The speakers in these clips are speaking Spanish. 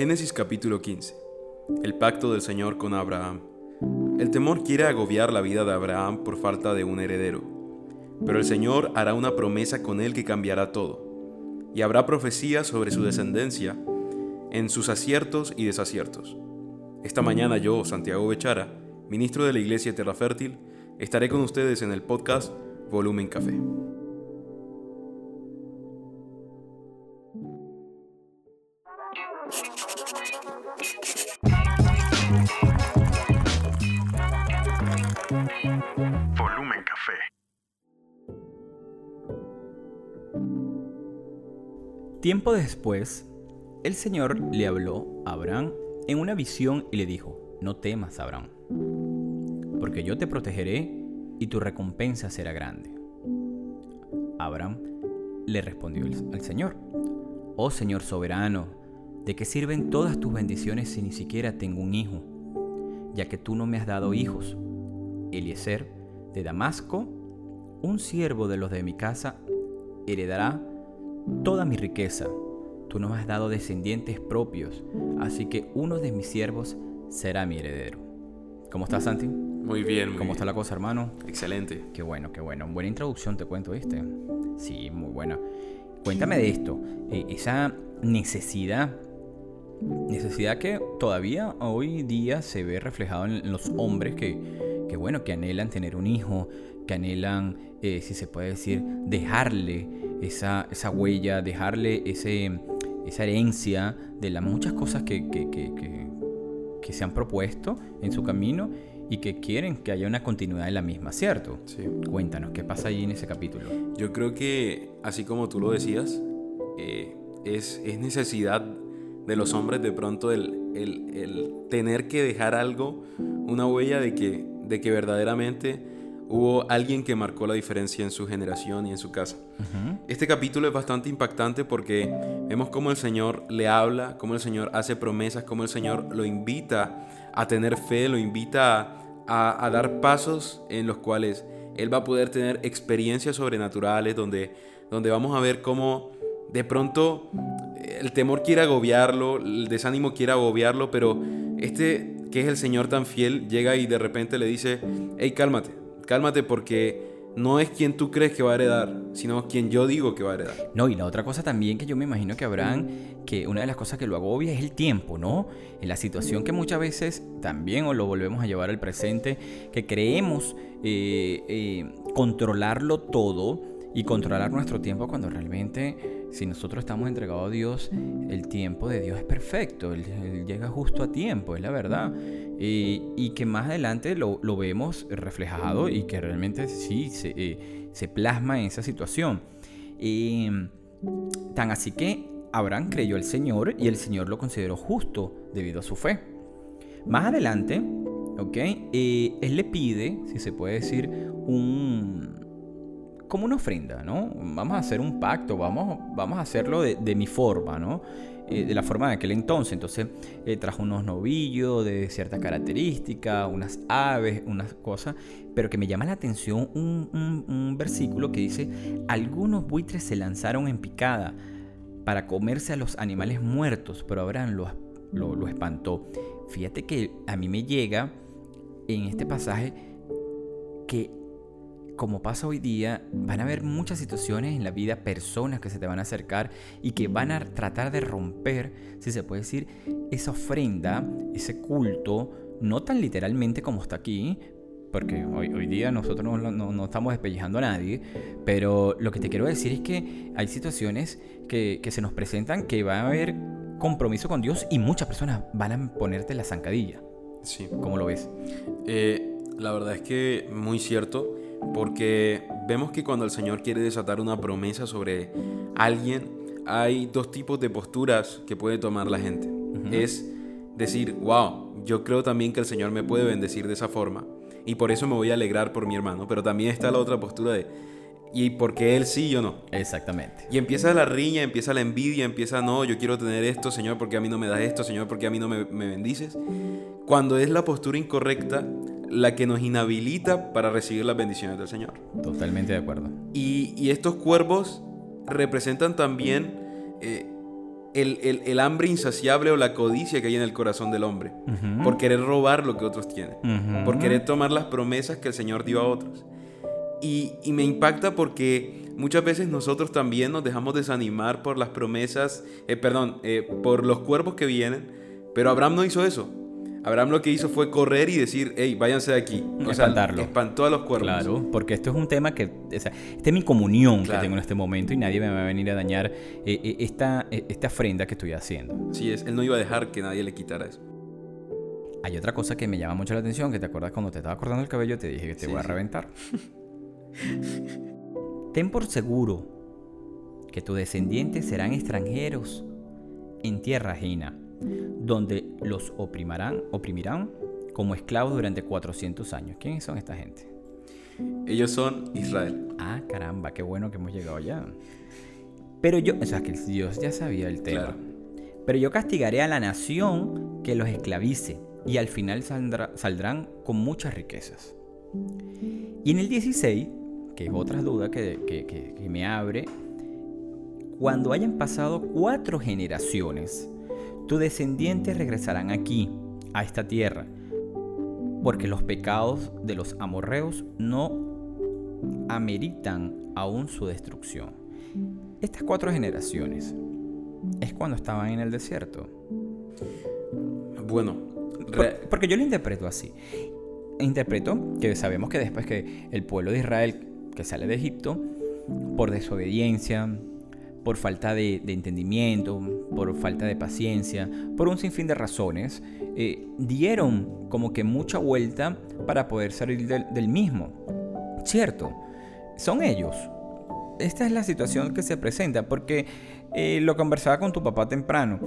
Génesis capítulo 15. El pacto del Señor con Abraham. El temor quiere agobiar la vida de Abraham por falta de un heredero, pero el Señor hará una promesa con él que cambiará todo, y habrá profecías sobre su descendencia en sus aciertos y desaciertos. Esta mañana yo, Santiago Bechara, ministro de la Iglesia Terra Fértil, estaré con ustedes en el podcast Volumen Café. Volumen Café. Tiempo después, el Señor le habló a Abraham en una visión y le dijo, no temas, Abraham, porque yo te protegeré y tu recompensa será grande. Abraham le respondió al Señor, oh Señor soberano, ¿de qué sirven todas tus bendiciones si ni siquiera tengo un hijo? Ya que tú no me has dado hijos. Eliezer de Damasco, un siervo de los de mi casa, heredará toda mi riqueza. Tú no me has dado descendientes propios, así que uno de mis siervos será mi heredero. ¿Cómo estás, Santi? Muy bien, muy ¿Cómo bien. está la cosa, hermano? Excelente. Qué bueno, qué bueno. Buena introducción, te cuento, ¿viste? Sí, muy buena. Cuéntame de esto. eh, esa necesidad, necesidad que todavía hoy día se ve reflejado en los hombres que, que bueno, que anhelan tener un hijo, que anhelan, eh, si se puede decir, dejarle esa, esa huella, dejarle ese, esa herencia de las muchas cosas que, que, que, que- se han propuesto en su camino y que quieren que haya una continuidad en la misma, ¿cierto? Sí. Cuéntanos, ¿qué pasa ahí en ese capítulo? Yo creo que, así como tú lo decías, eh, es, es necesidad de los hombres de pronto el, el- el tener que dejar algo, una huella de que, de que verdaderamente hubo alguien que marcó la diferencia en su generación y en su casa. Este capítulo es bastante impactante porque vemos cómo el Señor le habla, cómo el Señor hace promesas, cómo el Señor lo invita a tener fe, lo invita a, a dar pasos en los cuales Él va a poder tener experiencias sobrenaturales, donde, donde vamos a ver cómo de pronto el temor quiere agobiarlo, el desánimo quiere agobiarlo, pero este que es el Señor tan fiel llega y de repente le dice, hey, cálmate, cálmate porque no es quien tú crees que va a heredar, sino quien yo digo que va a heredar. No, y la otra cosa también que yo me imagino que Abraham, que una de las cosas que lo agobia es el tiempo, ¿no? En la situación que muchas veces también o lo volvemos a llevar al presente, que creemos eh, eh, controlarlo todo y controlar nuestro tiempo cuando realmente si nosotros estamos entregados a Dios, el tiempo de Dios es perfecto, Él, Él llega justo a tiempo, es la verdad. Y que más adelante lo, lo vemos reflejado y que realmente sí se, eh, se plasma en esa situación. Tan así que Abraham creyó al Señor y el Señor lo consideró justo debido a su fe. Más adelante, ¿ok? Eh, él le pide, si se puede decir, un como una ofrenda, ¿no? Vamos a hacer un pacto, vamos, vamos a hacerlo de, de mi forma, ¿no? Eh, de la forma de aquel entonces. Entonces eh, trajo unos novillos de cierta característica, unas aves, unas cosas, pero que me llama la atención un, un- un versículo que dice, algunos buitres se lanzaron en picada para comerse a los animales muertos, pero Abraham lo, lo, lo espantó. Fíjate que a mí me llega en este pasaje que como pasa hoy día, van a haber muchas situaciones en la vida, personas que se te van a acercar y que van a tratar de romper, si se puede decir, esa ofrenda, ese culto, no tan literalmente como está aquí, porque hoy, hoy día nosotros no, no- no estamos despellejando a nadie, pero lo que te quiero decir es que hay situaciones que, que se nos presentan que va a haber compromiso con Dios y muchas personas van a ponerte la zancadilla. Sí. ¿Cómo lo ves? Eh, la verdad es que muy cierto, porque vemos que cuando el Señor quiere desatar una promesa sobre alguien, hay dos tipos de posturas que puede tomar la gente. Es decir, wow, yo creo también que el Señor me puede bendecir de esa forma, y por eso me voy a alegrar por mi hermano, pero también está la otra postura de, y porque él sí, yo no. Exactamente. Y empieza la riña, empieza la envidia, empieza, no, yo quiero tener esto, Señor, porque a mí no me das esto, Señor, porque a mí no me, me bendices. Cuando es la postura incorrecta la que nos inhabilita para recibir las bendiciones del Señor. Totalmente de acuerdo. Y, y estos cuervos representan también eh, el, el- el hambre insaciable o la codicia que hay en el corazón del hombre. Por querer robar lo que otros tienen. Por querer tomar las promesas que el Señor dio a otros. Y, y me impacta porque muchas veces nosotros también nos dejamos desanimar por las promesas, eh, perdón, eh, por los cuerpos que vienen. Pero Abraham no hizo eso. Abraham lo que hizo fue correr y decir, hey, váyanse de aquí. O sea, Espantarlo. espantó a los cuervos. Claro, porque esto es un tema que, o sea, esta es mi comunión Claro. que tengo en este momento y nadie me va a venir a dañar eh, eh, esta, eh, esta ofrenda que estoy haciendo. Sí, es, él no iba a dejar que nadie le quitara eso. Hay otra cosa que me llama mucho la atención, que te acuerdas cuando te estaba cortando el cabello, te dije que te Sí, voy a sí. reventar. Ten por seguro que tus descendientes serán extranjeros en tierra ajena, donde los oprimirán, oprimirán como esclavos durante 400 años. ¿Quiénes son esta gente? Ellos son Israel. Ah, caramba, qué bueno que hemos llegado allá. Pero yo, o sea, que Dios ya sabía el tema. Claro. Pero yo castigaré a la nación que los esclavice y al final saldrá- saldrán con muchas riquezas. Y en el 16, que es otra duda que, que- que- que me abre, cuando hayan pasado cuatro generaciones, tus descendientes regresarán aquí, a esta tierra, porque los pecados de los amorreos no ameritan aún su destrucción. Estas cuatro generaciones es cuando estaban en el desierto. Bueno, Por- porque yo lo interpreto así. Interpreto que sabemos que después que el pueblo de Israel que sale de Egipto, por desobediencia, por falta de, entendimiento, por falta de paciencia, por un sinfín de razones, eh, dieron como que mucha vuelta para poder salir del, del mismo. Cierto, son ellos. Esta es la situación que se presenta, porque eh, lo conversaba con tu papá temprano.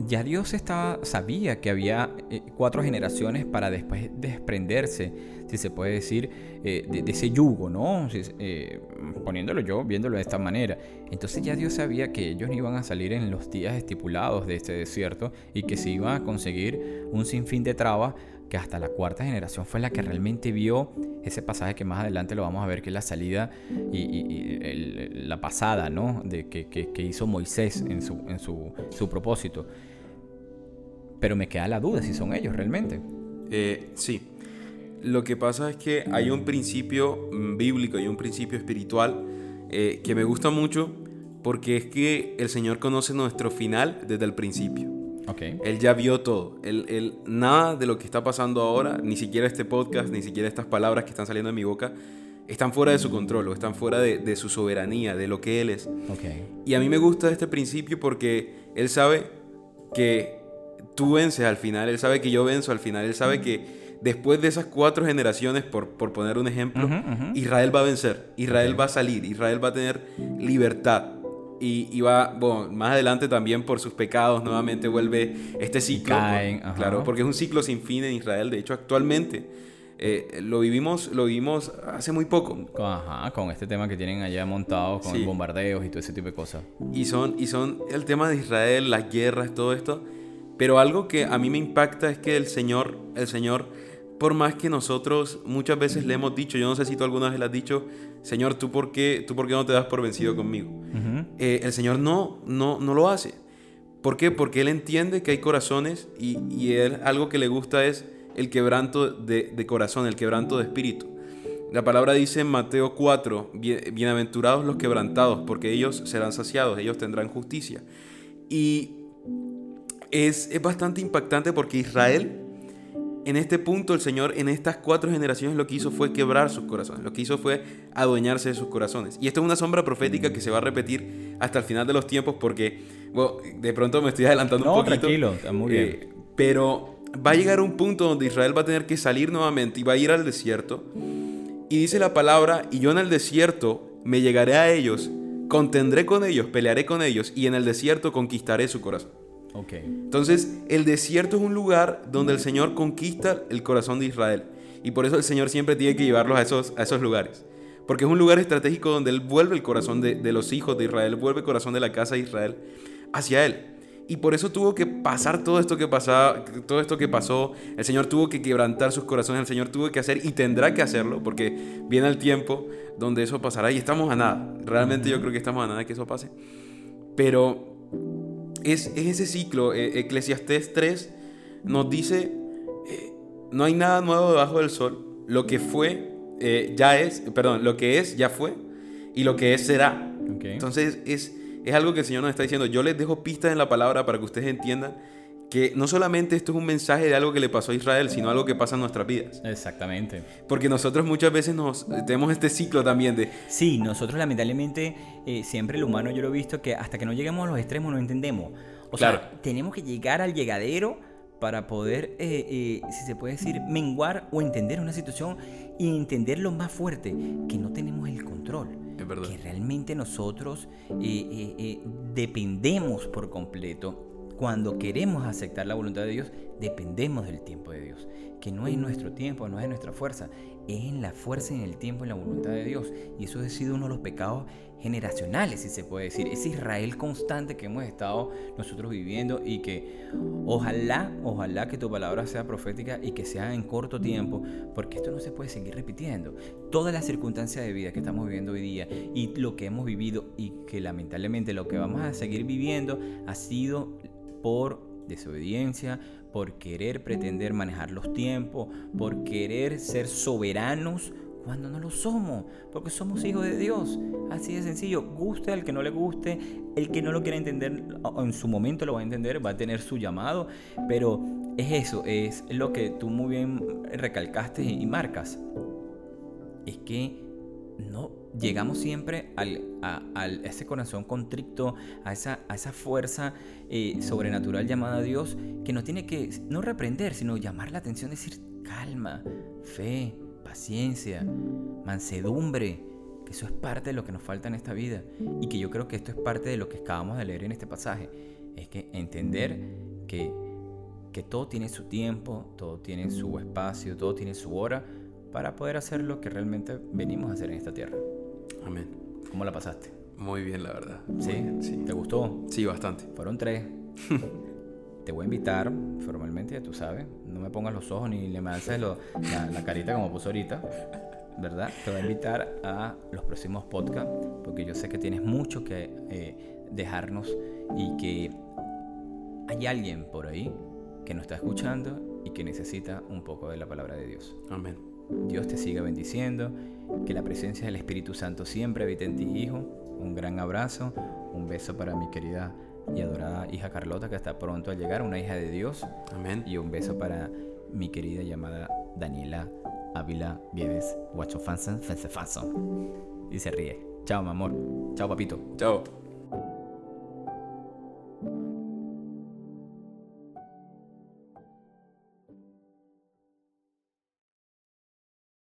Ya Dios estaba, sabía que había eh, cuatro generaciones para después desprenderse, si se puede decir, eh, de, ese yugo, ¿no? Eh, poniéndolo yo, viéndolo de esta manera. Entonces ya Dios sabía que ellos iban a salir en los días estipulados de este desierto y que se iban a conseguir un sinfín de trabas que hasta la cuarta generación fue la que realmente vio ese pasaje que más adelante lo vamos a ver, que es la salida y, la pasada, ¿no? De que, hizo Moisés en su propósito. Pero me queda la duda si son ellos realmente. Eh, sí. Lo que pasa es que hay un principio mm, bíblico, hay un principio espiritual eh, que me gusta mucho porque es que el Señor conoce nuestro final desde el principio. Ok. Él ya vio todo. Él, él- nada de lo que está pasando ahora, ni siquiera este podcast, ni siquiera estas palabras que están saliendo de mi boca, están fuera de su control o están fuera de, de su soberanía, de lo que Él es. Ok. Y a mí me gusta este principio porque Él sabe que tú vences al final, Él sabe que yo venzo al final, Él sabe que después de esas cuatro generaciones, por, por poner un ejemplo. Israel va a vencer, Israel va a salir, Israel va a tener libertad. Y, y va, bueno, más adelante también por sus pecados nuevamente vuelve este ciclo. caen, ajá. claro, porque es un ciclo sin fin en Israel. De hecho, actualmente eh, lo, vivimos, lo vivimos hace muy poco. Ajá, con este tema que tienen allá montado, con Sí. bombardeos y todo ese tipo de cosas. Y son, y son el tema de Israel, las guerras, todo esto. Pero algo que a mí me impacta es que el Señor, el Señor, por más que nosotros muchas veces le hemos dicho, yo no sé si tú alguna vez le has dicho, Señor, ¿tú por qué, tú por qué no te das por vencido conmigo? Eh, el Señor no, no, no lo hace. ¿Por qué? Porque Él entiende que hay corazones y, y él, algo que le gusta es el quebranto de, de corazón, el quebranto de espíritu. La palabra dice en Mateo 4, "Bien- bienaventurados los quebrantados, porque ellos serán saciados, ellos tendrán justicia. Y es, es bastante impactante porque Israel, en este punto, el Señor, en estas cuatro generaciones, lo que hizo fue quebrar sus corazones, lo que hizo fue adueñarse de sus corazones. Y esto es una sombra profética que se va a repetir hasta el final de los tiempos porque, bueno, de pronto me estoy adelantando No, un poquito. tranquilo, está muy bien. Eh, pero va a llegar un punto donde Israel va a tener que salir nuevamente y va a ir al desierto. Y dice la palabra, y yo en el desierto me llegaré a ellos, contendré con ellos, pelearé con ellos, y en el desierto conquistaré su corazón. Ok. Entonces, el desierto es un lugar donde el Señor conquista el corazón de Israel. Y por eso el Señor siempre tiene que llevarlos a esos, a esos lugares. Porque es un lugar estratégico donde Él vuelve el corazón de, los hijos de Israel, vuelve el corazón de la casa de Israel hacia Él. Y por eso tuvo que pasar todo esto que pasaba, todo esto que pasó. El Señor tuvo que quebrantar sus corazones, el Señor tuvo que hacer y tendrá que hacerlo, porque viene el tiempo donde eso pasará y estamos a nada. Realmente yo creo que estamos a nada que eso pase. Pero es, es ese ciclo. Eh, Eclesiastés 3 nos dice, eh, no hay nada nuevo debajo del sol. Lo que fue, eh, ya es, perdón, lo que es, ya fue. Y lo que es, será. Ok. Entonces es, es algo que el Señor nos está diciendo. Yo les dejo pistas en la palabra para que ustedes entiendan que no solamente esto es un mensaje de algo que le pasó a Israel, sino algo que pasa en nuestras vidas. Exactamente. Porque nosotros muchas veces nos tenemos este ciclo también de, Sí, nosotros lamentablemente, eh, siempre el humano yo lo he visto que hasta que no lleguemos a los extremos no entendemos. O Claro. sea, tenemos que llegar al llegadero para poder, eh, eh, si se puede decir, menguar o entender una situación y entender lo más fuerte, que no tenemos el control. Es verdad. Que realmente nosotros dependemos por completo. Cuando queremos aceptar la voluntad de Dios, dependemos del tiempo de Dios. Que no es nuestro tiempo, no es nuestra fuerza, es en la fuerza, en el tiempo, en la voluntad de Dios. Y eso ha sido uno de los pecados generacionales, si se puede decir. Ese Israel constante que hemos estado nosotros viviendo y que ojalá, ojalá que tu palabra sea profética y que sea en corto tiempo, porque esto no se puede seguir repitiendo. Todas las circunstancias de vida que estamos viviendo hoy día y lo que hemos vivido y que lamentablemente lo que vamos a seguir viviendo ha sido por desobediencia, por querer pretender manejar los tiempos, por querer ser soberanos cuando no lo somos, porque somos hijos de Dios. Así de sencillo, guste al que no le guste, el que no lo quiera entender en su momento lo va a entender, va a tener su llamado, pero es eso, es lo que tú muy bien recalcaste y marcas. Es que no llegamos siempre al, a, a ese corazón contrito, a esa, a esa fuerza eh, sobrenatural llamada Dios, que no tiene que no reprender, sino llamar la atención, decir calma, fe, paciencia, mansedumbre, que eso es parte de lo que nos falta en esta vida y que yo creo que esto es parte de lo que acabamos de leer en este pasaje, es que entender que, que todo tiene su tiempo, todo tiene su espacio, todo tiene su hora para poder hacer lo que realmente venimos a hacer en esta tierra. amén. ¿Cómo la pasaste? Muy bien, la verdad. ¿Sí? Bien, sí. ¿Te gustó? Sí, bastante. Fueron tres. Te voy a invitar formalmente, ya tú sabes. No me pongas los ojos ni le me lo- la, la carita como puso ahorita. ¿Verdad? Te voy a invitar a los próximos podcasts porque yo sé que tienes mucho que eh, dejarnos y que hay alguien por ahí que nos está escuchando y que necesita un poco de la palabra de Dios. Amén. Dios te siga bendiciendo, que la presencia del Espíritu Santo siempre habite en ti, hijo. Un gran abrazo, un beso para mi querida y adorada hija Carlota, que está pronto a llegar, una hija de Dios. Amén. Y un beso para mi querida llamada Daniela Ávila Guachofansan Fencefaso. Y se ríe. Chao, mi amor. Chao, papito. Chao.